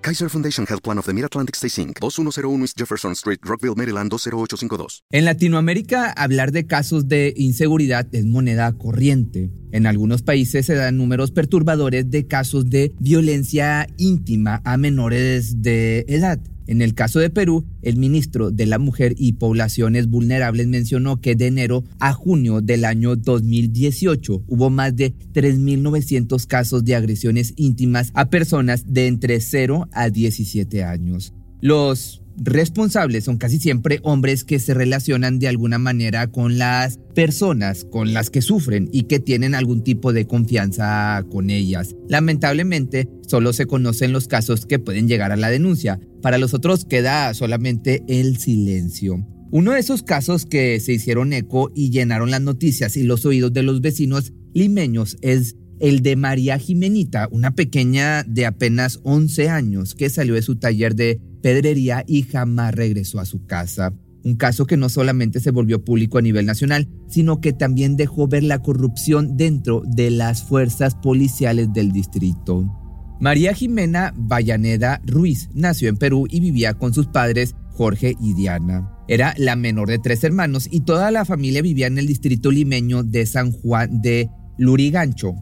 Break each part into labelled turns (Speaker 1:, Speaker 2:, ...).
Speaker 1: Kaiser Foundation Health Plan of the Mid-Atlantic Stay Inc., 2101 East Jefferson Street, Rockville, Maryland, 20852.
Speaker 2: En Latinoamérica, hablar de casos de inseguridad es moneda corriente. En algunos países se dan números perturbadores de casos de violencia íntima a menores de edad. En el caso de Perú, el ministro de la Mujer y Poblaciones Vulnerables mencionó que de enero a junio del año 2018 hubo más de 3.900 casos de agresiones íntimas a personas de entre 0 a 17 años. Los responsables son casi siempre hombres que se relacionan de alguna manera con las personas con las que sufren y que tienen algún tipo de confianza con ellas. Lamentablemente, solo se conocen los casos que pueden llegar a la denuncia. Para los otros queda solamente el silencio. Uno de esos casos que se hicieron eco y llenaron las noticias y los oídos de los vecinos limeños es el de María Jimenita, una pequeña de apenas 11 años que salió de su taller de pedrería y jamás regresó a su casa. Un caso que no solamente se volvió público a nivel nacional, sino que también dejó ver la corrupción dentro de las fuerzas policiales del distrito. María Jimena Vallaneda Ruiz nació en Perú y vivía con sus padres Jorge y Diana. Era la menor de tres hermanos y toda la familia vivía en el distrito limeño de San Juan de Lurigancho,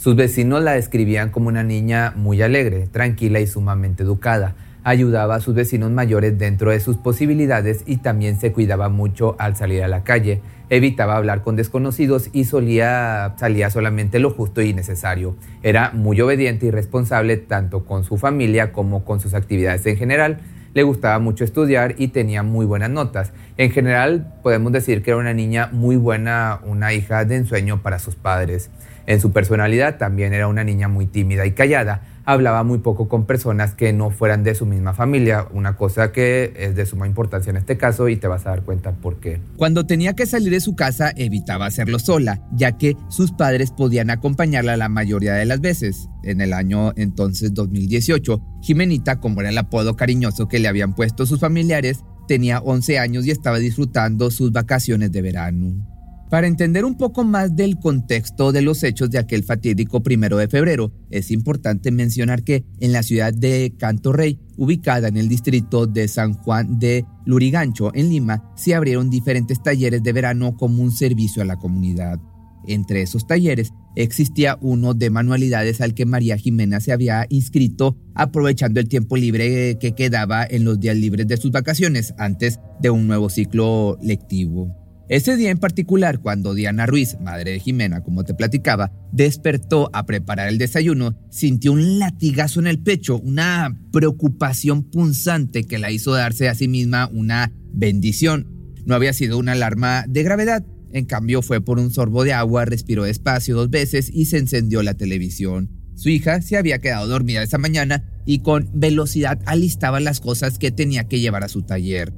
Speaker 3: sus vecinos la describían como una niña muy alegre, tranquila y sumamente educada. Ayudaba a sus vecinos mayores dentro de sus posibilidades y también se cuidaba mucho al salir a la calle. Evitaba hablar con desconocidos y solía salía solamente lo justo y necesario. Era muy obediente y responsable tanto con su familia como con sus actividades en general. Le gustaba mucho estudiar y tenía muy buenas notas. En general podemos decir que era una niña muy buena, una hija de ensueño para sus padres. En su personalidad también era una niña muy tímida y callada. Hablaba muy poco con personas que no fueran de su misma familia, una cosa que es de suma importancia en este caso y te vas a dar cuenta por qué.
Speaker 2: Cuando tenía que salir de su casa evitaba hacerlo sola, ya que sus padres podían acompañarla la mayoría de las veces. En el año entonces 2018, Jimenita, como era el apodo cariñoso que le habían puesto sus familiares, tenía 11 años y estaba disfrutando sus vacaciones de verano. Para entender un poco más del contexto de los hechos de aquel fatídico primero de febrero, es importante mencionar que en la ciudad de Canto Rey, ubicada en el distrito de San Juan de Lurigancho, en Lima, se abrieron diferentes talleres de verano como un servicio a la comunidad. Entre esos talleres existía uno de manualidades al que María Jimena se había inscrito aprovechando el tiempo libre que quedaba en los días libres de sus vacaciones antes de un nuevo ciclo lectivo. Ese día en particular, cuando Diana Ruiz, madre de Jimena, como te platicaba, despertó a preparar el desayuno, sintió un latigazo en el pecho, una preocupación punzante que la hizo darse a sí misma una bendición. No había sido una alarma de gravedad, en cambio fue por un sorbo de agua, respiró despacio dos veces y se encendió la televisión. Su hija se había quedado dormida esa mañana y con velocidad alistaba las cosas que tenía que llevar a su taller.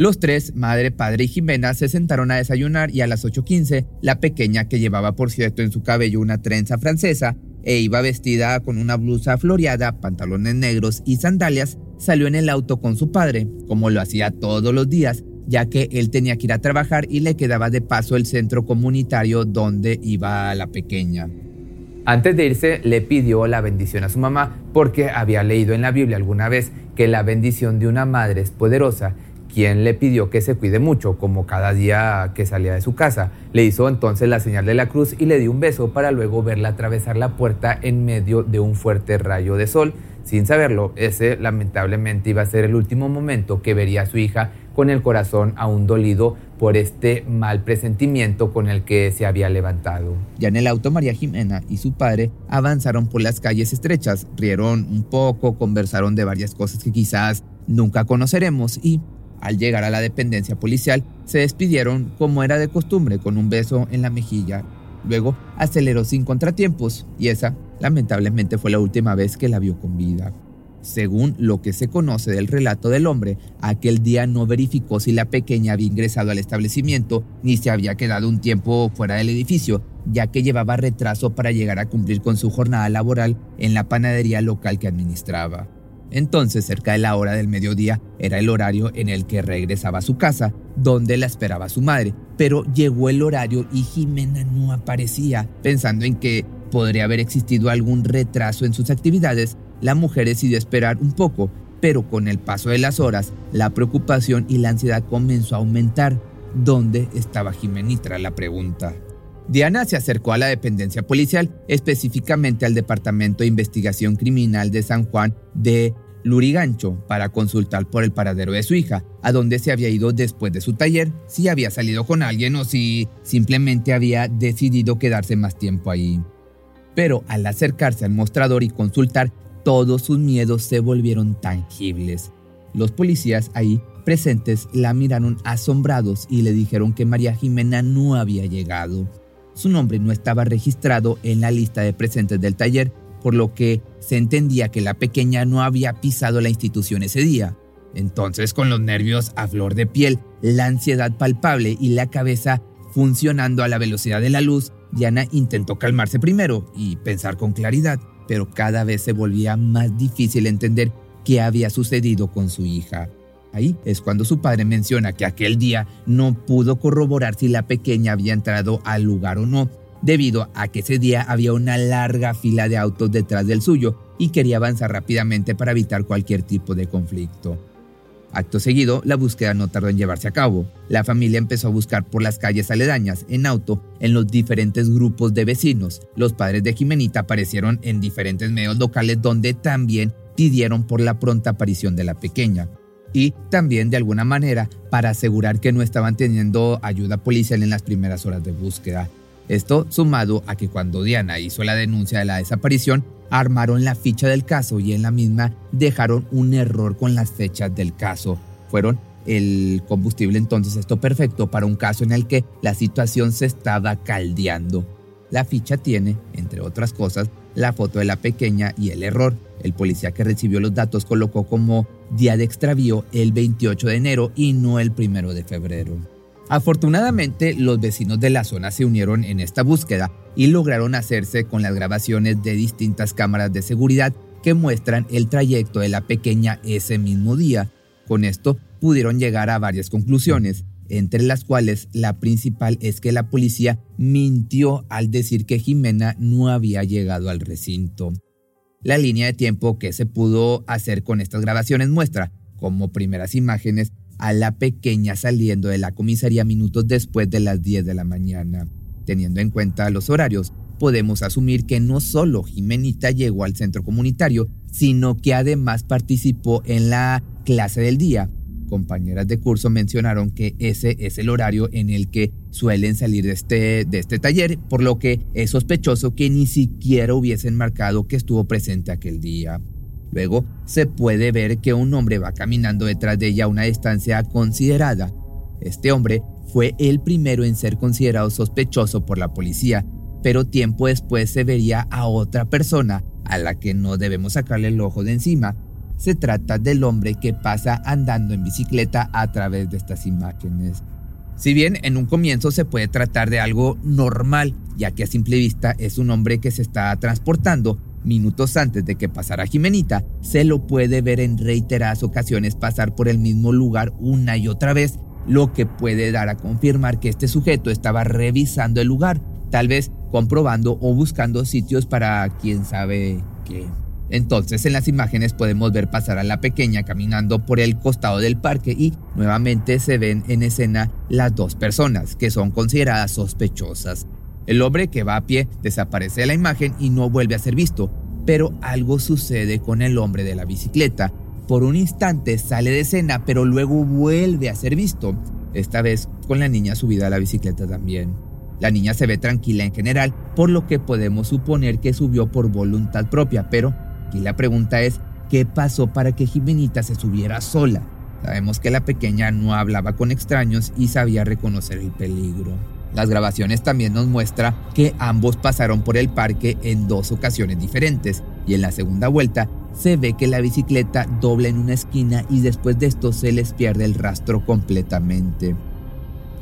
Speaker 2: Los tres, madre, padre y Jimena, se sentaron a desayunar y a las 8.15, la pequeña, que llevaba por cierto en su cabello una trenza francesa e iba vestida con una blusa floreada, pantalones negros y sandalias, salió en el auto con su padre, como lo hacía todos los días, ya que él tenía que ir a trabajar y le quedaba de paso el centro comunitario donde iba la pequeña.
Speaker 3: Antes de irse, le pidió la bendición a su mamá porque había leído en la Biblia alguna vez que la bendición de una madre es poderosa quien le pidió que se cuide mucho, como cada día que salía de su casa. Le hizo entonces la señal de la cruz y le dio un beso para luego verla atravesar la puerta en medio de un fuerte rayo de sol. Sin saberlo, ese lamentablemente iba a ser el último momento que vería a su hija con el corazón aún dolido por este mal presentimiento con el que se había levantado.
Speaker 2: Ya en el auto María Jimena y su padre avanzaron por las calles estrechas, rieron un poco, conversaron de varias cosas que quizás nunca conoceremos y al llegar a la dependencia policial, se despidieron como era de costumbre con un beso en la mejilla. Luego aceleró sin contratiempos y esa, lamentablemente, fue la última vez que la vio con vida. según lo que se conoce del relato del hombre, aquel día no verificó si la pequeña había ingresado al establecimiento ni se había quedado un tiempo fuera del edificio, ya que llevaba retraso para llegar a cumplir con su jornada laboral en la panadería local que administraba. Entonces, cerca de la hora del mediodía, era el horario en el que regresaba a su casa, donde la esperaba su madre. Pero llegó el horario y Jimena no aparecía. Pensando en que podría haber existido algún retraso en sus actividades, la mujer decidió esperar un poco, pero con el paso de las horas, la preocupación y la ansiedad comenzó a aumentar. ¿Dónde estaba Jimenitra? La pregunta. Diana se acercó a la dependencia policial, específicamente al Departamento de Investigación Criminal de San Juan de Lurigancho, para consultar por el paradero de su hija, a donde se había ido después de su taller, si había salido con alguien o si simplemente había decidido quedarse más tiempo ahí. Pero al acercarse al mostrador y consultar, todos sus miedos se volvieron tangibles. Los policías ahí presentes la miraron asombrados y le dijeron que María Jimena no había llegado. Su nombre no estaba registrado en la lista de presentes del taller, por lo que se entendía que la pequeña no había pisado la institución ese día. Entonces, con los nervios a flor de piel, la ansiedad palpable y la cabeza funcionando a la velocidad de la luz, Diana intentó calmarse primero y pensar con claridad, pero cada vez se volvía más difícil entender qué había sucedido con su hija. Ahí es cuando su padre menciona que aquel día no pudo corroborar si la pequeña había entrado al lugar o no, debido a que ese día había una larga fila de autos detrás del suyo y quería avanzar rápidamente para evitar cualquier tipo de conflicto. Acto seguido, la búsqueda no tardó en llevarse a cabo. La familia empezó a buscar por las calles aledañas, en auto, en los diferentes grupos de vecinos. Los padres de Jimenita aparecieron en diferentes medios locales donde también pidieron por la pronta aparición de la pequeña y también de alguna manera para asegurar que no estaban teniendo ayuda policial en las primeras horas de búsqueda. Esto sumado a que cuando Diana hizo la denuncia de la desaparición, armaron la ficha del caso y en la misma dejaron un error con las fechas del caso. Fueron el combustible entonces esto perfecto para un caso en el que la situación se estaba caldeando. La ficha tiene, entre otras cosas, la foto de la pequeña y el error. El policía que recibió los datos colocó como día de extravío el 28 de enero y no el 1 de febrero. Afortunadamente, los vecinos de la zona se unieron en esta búsqueda y lograron hacerse con las grabaciones de distintas cámaras de seguridad que muestran el trayecto de la pequeña ese mismo día. Con esto pudieron llegar a varias conclusiones, entre las cuales la principal es que la policía mintió al decir que Jimena no había llegado al recinto. La línea de tiempo que se pudo hacer con estas grabaciones muestra, como primeras imágenes, a la pequeña saliendo de la comisaría minutos después de las 10 de la mañana. Teniendo en cuenta los horarios, podemos asumir que no solo Jimenita llegó al centro comunitario, sino que además participó en la clase del día, compañeras de curso mencionaron que ese es el horario en el que suelen salir de este, de este taller, por lo que es sospechoso que ni siquiera hubiesen marcado que estuvo presente aquel día. Luego se puede ver que un hombre va caminando detrás de ella a una distancia considerada. Este hombre fue el primero en ser considerado sospechoso por la policía, pero tiempo después se vería a otra persona a la que no debemos sacarle el ojo de encima, se trata del hombre que pasa andando en bicicleta a través de estas imágenes. Si bien en un comienzo se puede tratar de algo normal, ya que a simple vista es un hombre que se está transportando, minutos antes de que pasara Jimenita, se lo puede ver en reiteradas ocasiones pasar por el mismo lugar una y otra vez, lo que puede dar a confirmar que este sujeto estaba revisando el lugar, tal vez comprobando o buscando sitios para quién sabe qué. Entonces en las imágenes podemos ver pasar a la pequeña caminando por el costado del parque y nuevamente se ven en escena las dos personas que son consideradas sospechosas. El hombre que va a pie desaparece de la imagen y no vuelve a ser visto, pero algo sucede con el hombre de la bicicleta. Por un instante sale de escena, pero luego vuelve a ser visto, esta vez con la niña subida a la bicicleta también. La niña se ve tranquila en general, por lo que podemos suponer que subió por voluntad propia, pero Aquí la pregunta es, ¿qué pasó para que Jimenita se subiera sola? Sabemos que la pequeña no hablaba con extraños y sabía reconocer el peligro. Las grabaciones también nos muestran que ambos pasaron por el parque en dos ocasiones diferentes y en la segunda vuelta se ve que la bicicleta dobla en una esquina y después de esto se les pierde el rastro completamente.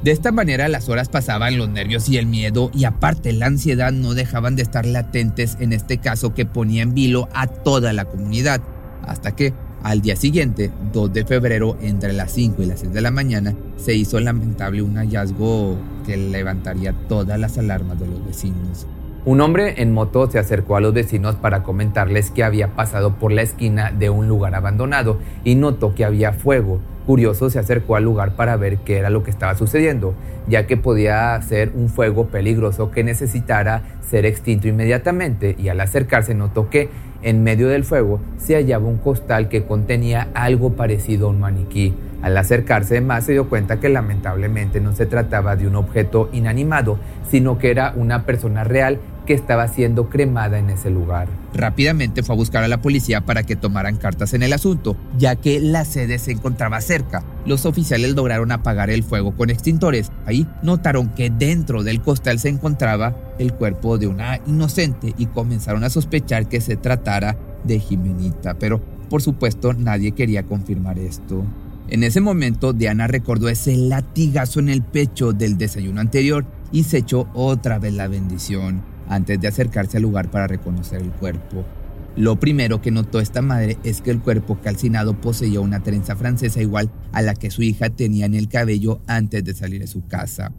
Speaker 2: De esta manera las horas pasaban, los nervios y el miedo y aparte la ansiedad no dejaban de estar latentes en este caso que ponía en vilo a toda la comunidad, hasta que al día siguiente, 2 de febrero, entre las 5 y las 6 de la mañana, se hizo lamentable un hallazgo que levantaría todas las alarmas de los vecinos.
Speaker 3: Un hombre en moto se acercó a los vecinos para comentarles que había pasado por la esquina de un lugar abandonado y notó que había fuego. Curioso se acercó al lugar para ver qué era lo que estaba sucediendo, ya que podía ser un fuego peligroso que necesitara ser extinto inmediatamente y al acercarse notó que en medio del fuego se hallaba un costal que contenía algo parecido a un maniquí. Al acercarse más se dio cuenta que lamentablemente no se trataba de un objeto inanimado, sino que era una persona real que estaba siendo cremada en ese lugar.
Speaker 2: Rápidamente fue a buscar a la policía para que tomaran cartas en el asunto, ya que la sede se encontraba cerca. Los oficiales lograron apagar el fuego con extintores. Ahí notaron que dentro del costal se encontraba el cuerpo de una inocente y comenzaron a sospechar que se tratara de Jimenita, pero por supuesto nadie quería confirmar esto. En ese momento, Diana recordó ese latigazo en el pecho del desayuno anterior y se echó otra vez la bendición antes de acercarse al lugar para reconocer el cuerpo. Lo primero que notó esta madre es que el cuerpo calcinado poseía una trenza francesa igual a la que su hija tenía en el cabello antes de salir de su casa.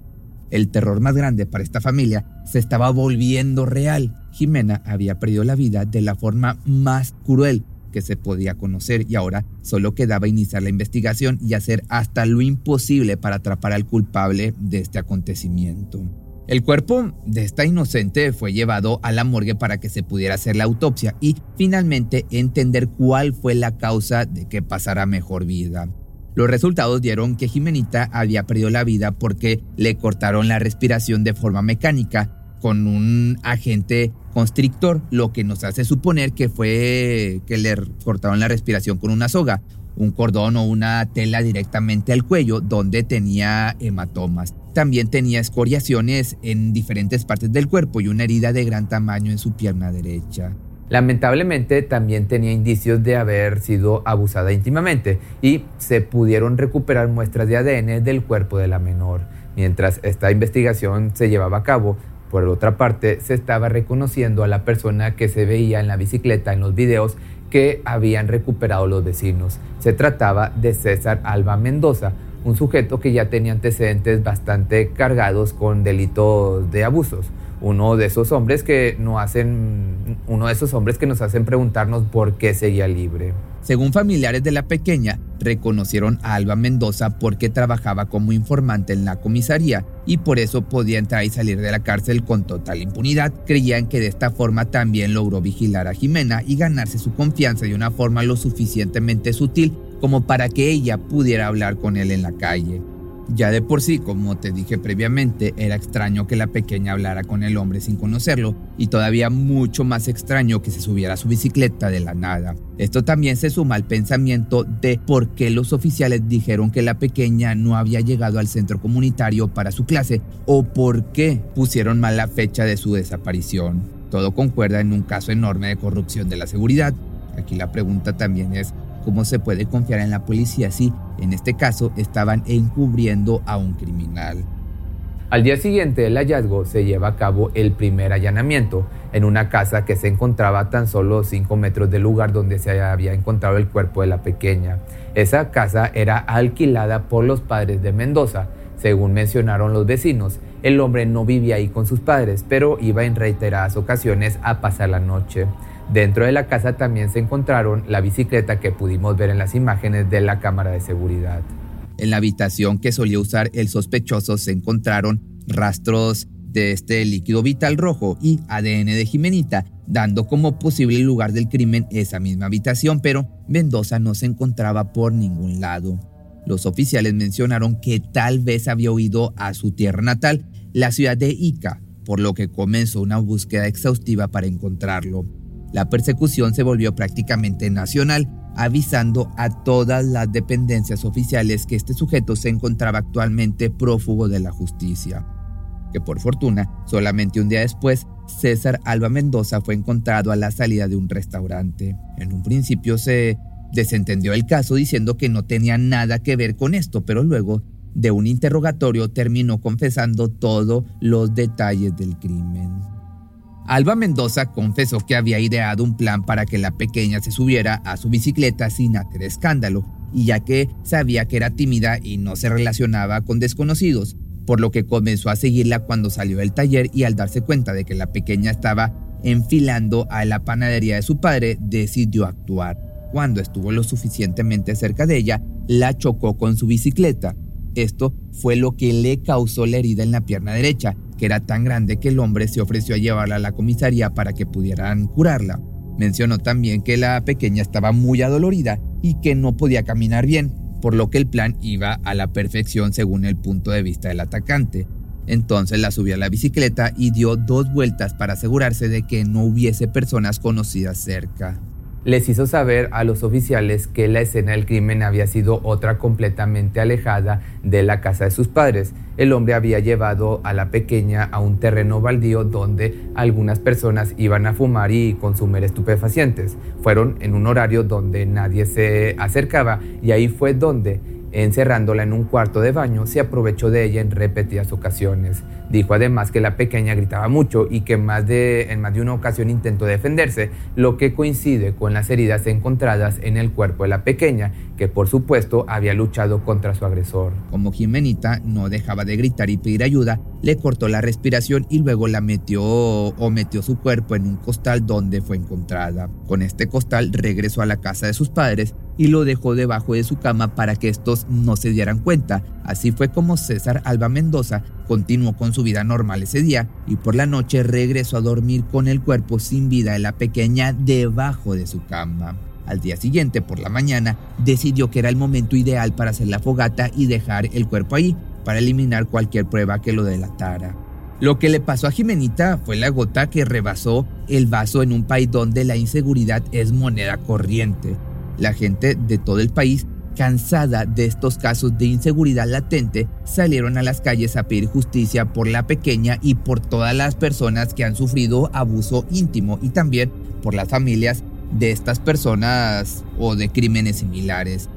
Speaker 2: El terror más grande para esta familia se estaba volviendo real. Jimena había perdido la vida de la forma más cruel que se podía conocer y ahora solo quedaba iniciar la investigación y hacer hasta lo imposible para atrapar al culpable de este acontecimiento. El cuerpo de esta inocente fue llevado a la morgue para que se pudiera hacer la autopsia y finalmente entender cuál fue la causa de que pasara mejor vida. Los resultados dieron que Jimenita había perdido la vida porque le cortaron la respiración de forma mecánica con un agente constrictor, lo que nos hace suponer que fue que le cortaron la respiración con una soga, un cordón o una tela directamente al cuello donde tenía hematomas. También tenía escoriaciones en diferentes partes del cuerpo y una herida de gran tamaño en su pierna derecha.
Speaker 3: Lamentablemente también tenía indicios de haber sido abusada íntimamente y se pudieron recuperar muestras de ADN del cuerpo de la menor. Mientras esta investigación se llevaba a cabo, por otra parte, se estaba reconociendo a la persona que se veía en la bicicleta en los videos que habían recuperado los vecinos. Se trataba de César Alba Mendoza, un sujeto que ya tenía antecedentes bastante cargados con delitos de abusos. Uno de esos hombres que no hacen uno de esos hombres que nos hacen preguntarnos por qué seguía libre.
Speaker 2: Según familiares de la pequeña, reconocieron a Alba Mendoza porque trabajaba como informante en la comisaría y por eso podía entrar y salir de la cárcel con total impunidad. Creían que de esta forma también logró vigilar a Jimena y ganarse su confianza de una forma lo suficientemente sutil como para que ella pudiera hablar con él en la calle. Ya de por sí, como te dije previamente, era extraño que la pequeña hablara con el hombre sin conocerlo y todavía mucho más extraño que se subiera su bicicleta de la nada. Esto también se suma al pensamiento de por qué los oficiales dijeron que la pequeña no había llegado al centro comunitario para su clase o por qué pusieron mal la fecha de su desaparición. Todo concuerda en un caso enorme de corrupción de la seguridad. Aquí la pregunta también es, ¿Cómo se puede confiar en la policía si, en este caso, estaban encubriendo a un criminal?
Speaker 3: Al día siguiente del hallazgo se lleva a cabo el primer allanamiento en una casa que se encontraba tan solo 5 metros del lugar donde se había encontrado el cuerpo de la pequeña. Esa casa era alquilada por los padres de Mendoza. Según mencionaron los vecinos, el hombre no vivía ahí con sus padres, pero iba en reiteradas ocasiones a pasar la noche. Dentro de la casa también se encontraron la bicicleta que pudimos ver en las imágenes de la cámara de seguridad.
Speaker 2: En la habitación que solía usar el sospechoso se encontraron rastros de este líquido vital rojo y ADN de Jimenita, dando como posible lugar del crimen esa misma habitación, pero Mendoza no se encontraba por ningún lado. Los oficiales mencionaron que tal vez había huido a su tierra natal, la ciudad de Ica, por lo que comenzó una búsqueda exhaustiva para encontrarlo. La persecución se volvió prácticamente nacional, avisando a todas las dependencias oficiales que este sujeto se encontraba actualmente prófugo de la justicia. que por fortuna, solamente un día después, César Alba Mendoza fue encontrado a la salida de un restaurante. En un principio se desentendió el caso diciendo que no tenía nada que ver con esto, pero luego de un interrogatorio terminó confesando todos los detalles del crimen. Alba Mendoza confesó que había ideado un plan para que la pequeña se subiera a su bicicleta sin hacer escándalo, y ya que sabía que era tímida y no se relacionaba con desconocidos, por lo que comenzó a seguirla cuando salió del taller y al darse cuenta de que la pequeña estaba enfilando a la panadería de su padre, decidió actuar. Cuando estuvo lo suficientemente cerca de ella, la chocó con su bicicleta. Esto fue lo que le causó la herida en la pierna derecha, que era tan grande que el hombre se ofreció a llevarla a la comisaría para que pudieran curarla. Mencionó también que la pequeña estaba muy adolorida y que no podía caminar bien, por lo que el plan iba a la perfección según el punto de vista del atacante. Entonces la subió a la bicicleta y dio dos vueltas para asegurarse de que no hubiese personas conocidas cerca
Speaker 3: les hizo saber a los oficiales que la escena del crimen había sido otra completamente alejada de la casa de sus padres. El hombre había llevado a la pequeña a un terreno baldío donde algunas personas iban a fumar y consumir estupefacientes. Fueron en un horario donde nadie se acercaba y ahí fue donde Encerrándola en un cuarto de baño, se aprovechó de ella en repetidas ocasiones. Dijo además que la pequeña gritaba mucho y que más de, en más de una ocasión intentó defenderse, lo que coincide con las heridas encontradas en el cuerpo de la pequeña, que por supuesto había luchado contra su agresor.
Speaker 2: Como Jimenita no dejaba de gritar y pedir ayuda, le cortó la respiración y luego la metió o metió su cuerpo en un costal donde fue encontrada. Con este costal regresó a la casa de sus padres y lo dejó debajo de su cama para que estos no se dieran cuenta. Así fue como César Alba Mendoza continuó con su vida normal ese día y por la noche regresó a dormir con el cuerpo sin vida de la pequeña debajo de su cama. Al día siguiente, por la mañana, decidió que era el momento ideal para hacer la fogata y dejar el cuerpo ahí, para eliminar cualquier prueba que lo delatara. Lo que le pasó a Jimenita fue la gota que rebasó el vaso en un país donde la inseguridad es moneda corriente. La gente de todo el país, cansada de estos casos de inseguridad latente, salieron a las calles a pedir justicia por la pequeña y por todas las personas que han sufrido abuso íntimo y también por las familias de estas personas o de crímenes similares.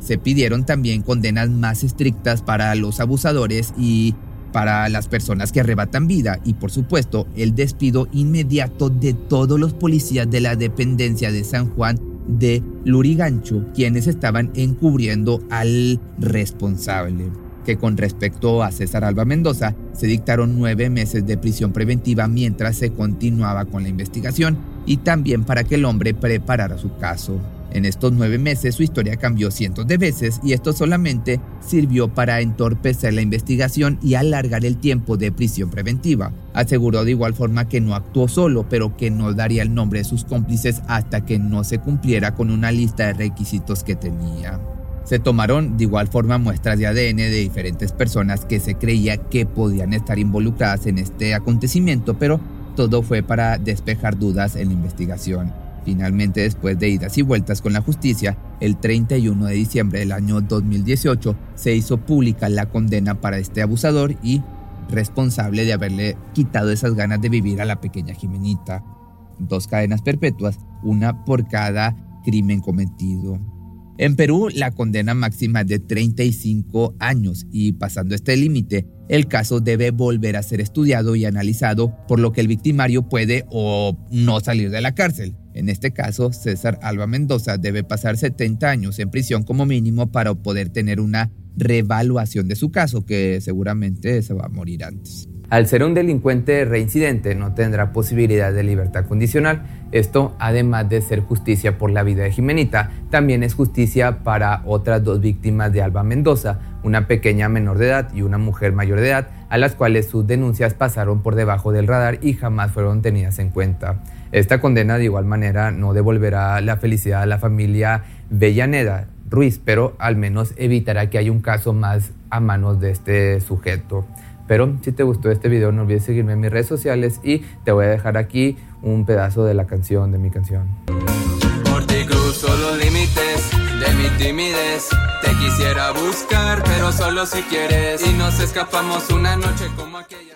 Speaker 2: Se pidieron también condenas más estrictas para los abusadores y para las personas que arrebatan vida y por supuesto el despido inmediato de todos los policías de la dependencia de San Juan de Lurigancho, quienes estaban encubriendo al responsable. Que con respecto a César Alba Mendoza, se dictaron nueve meses de prisión preventiva mientras se continuaba con la investigación y también para que el hombre preparara su caso. En estos nueve meses su historia cambió cientos de veces y esto solamente sirvió para entorpecer la investigación y alargar el tiempo de prisión preventiva. Aseguró de igual forma que no actuó solo, pero que no daría el nombre de sus cómplices hasta que no se cumpliera con una lista de requisitos que tenía. Se tomaron de igual forma muestras de ADN de diferentes personas que se creía que podían estar involucradas en este acontecimiento, pero todo fue para despejar dudas en la investigación. Finalmente, después de idas y vueltas con la justicia, el 31 de diciembre del año 2018 se hizo pública la condena para este abusador y responsable de haberle quitado esas ganas de vivir a la pequeña Jimenita. Dos cadenas perpetuas, una por cada crimen cometido. En Perú, la condena máxima es de 35 años y pasando este límite, el caso debe volver a ser estudiado y analizado, por lo que el victimario puede o no salir de la cárcel. En este caso, César Alba Mendoza debe pasar 70 años en prisión como mínimo para poder tener una revaluación de su caso, que seguramente se va a morir antes.
Speaker 3: Al ser un delincuente reincidente no tendrá posibilidad de libertad condicional. Esto, además de ser justicia por la vida de Jimenita, también es justicia para otras dos víctimas de Alba Mendoza, una pequeña menor de edad y una mujer mayor de edad, a las cuales sus denuncias pasaron por debajo del radar y jamás fueron tenidas en cuenta. Esta condena de igual manera no devolverá la felicidad a la familia Bellaneda Ruiz, pero al menos evitará que haya un caso más a manos de este sujeto. Pero si te gustó este video no olvides seguirme en mis redes sociales y te voy a dejar aquí un pedazo de la canción, de mi canción.
Speaker 4: Por ti límites de mi timidez. Te quisiera buscar, pero solo si quieres. Y nos escapamos una noche como aquella.